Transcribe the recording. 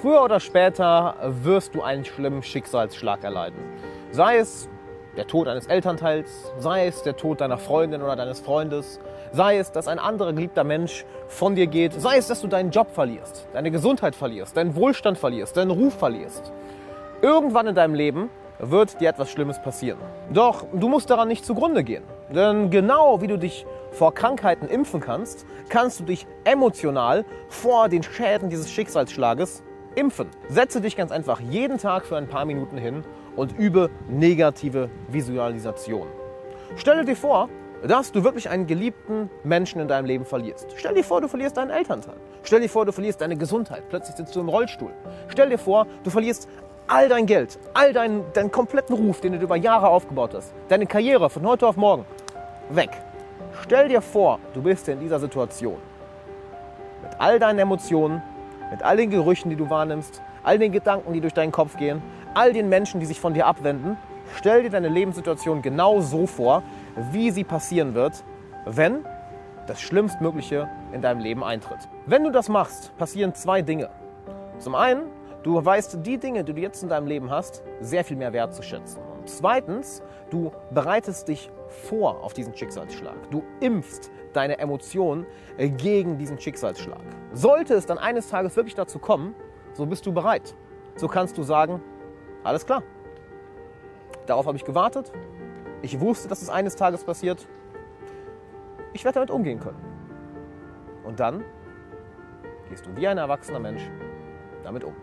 Früher oder später wirst du einen schlimmen Schicksalsschlag erleiden. Sei es der Tod eines Elternteils, sei es der Tod deiner Freundin oder deines Freundes, sei es, dass ein anderer geliebter Mensch von dir geht, sei es, dass du deinen Job verlierst, deine Gesundheit verlierst, deinen Wohlstand verlierst, deinen Ruf verlierst. Irgendwann in deinem Leben wird dir etwas Schlimmes passieren. Doch du musst daran nicht zugrunde gehen. Denn genau wie du dich vor Krankheiten impfen kannst, kannst du dich emotional vor den Schäden dieses Schicksalsschlages impfen. Setze dich ganz einfach jeden Tag für ein paar Minuten hin und übe negative Visualisation. Stelle dir vor, dass du wirklich einen geliebten Menschen in deinem Leben verlierst. Stell dir vor, du verlierst deinen Elternteil. Stell dir vor, du verlierst deine Gesundheit. Plötzlich sitzt du im Rollstuhl. Stell dir vor, du verlierst all dein Geld, all deinen, deinen kompletten Ruf, den du über Jahre aufgebaut hast, deine Karriere von heute auf morgen, weg. Stell dir vor, du bist in dieser Situation. Mit all deinen Emotionen, mit all den Gerüchen, die du wahrnimmst, all den Gedanken, die durch deinen Kopf gehen, all den Menschen, die sich von dir abwenden. Stell dir deine Lebenssituation genau so vor, wie sie passieren wird, wenn das Schlimmstmögliche in deinem Leben eintritt. Wenn du das machst, passieren zwei Dinge. Zum einen Du weißt die Dinge, die du jetzt in deinem Leben hast, sehr viel mehr wertzuschätzen. Zweitens, du bereitest dich vor auf diesen Schicksalsschlag. Du impfst deine Emotionen äh, gegen diesen Schicksalsschlag. Sollte es dann eines Tages wirklich dazu kommen, so bist du bereit. So kannst du sagen, alles klar. Darauf habe ich gewartet. Ich wusste, dass es eines Tages passiert. Ich werde damit umgehen können. Und dann gehst du wie ein erwachsener Mensch damit um.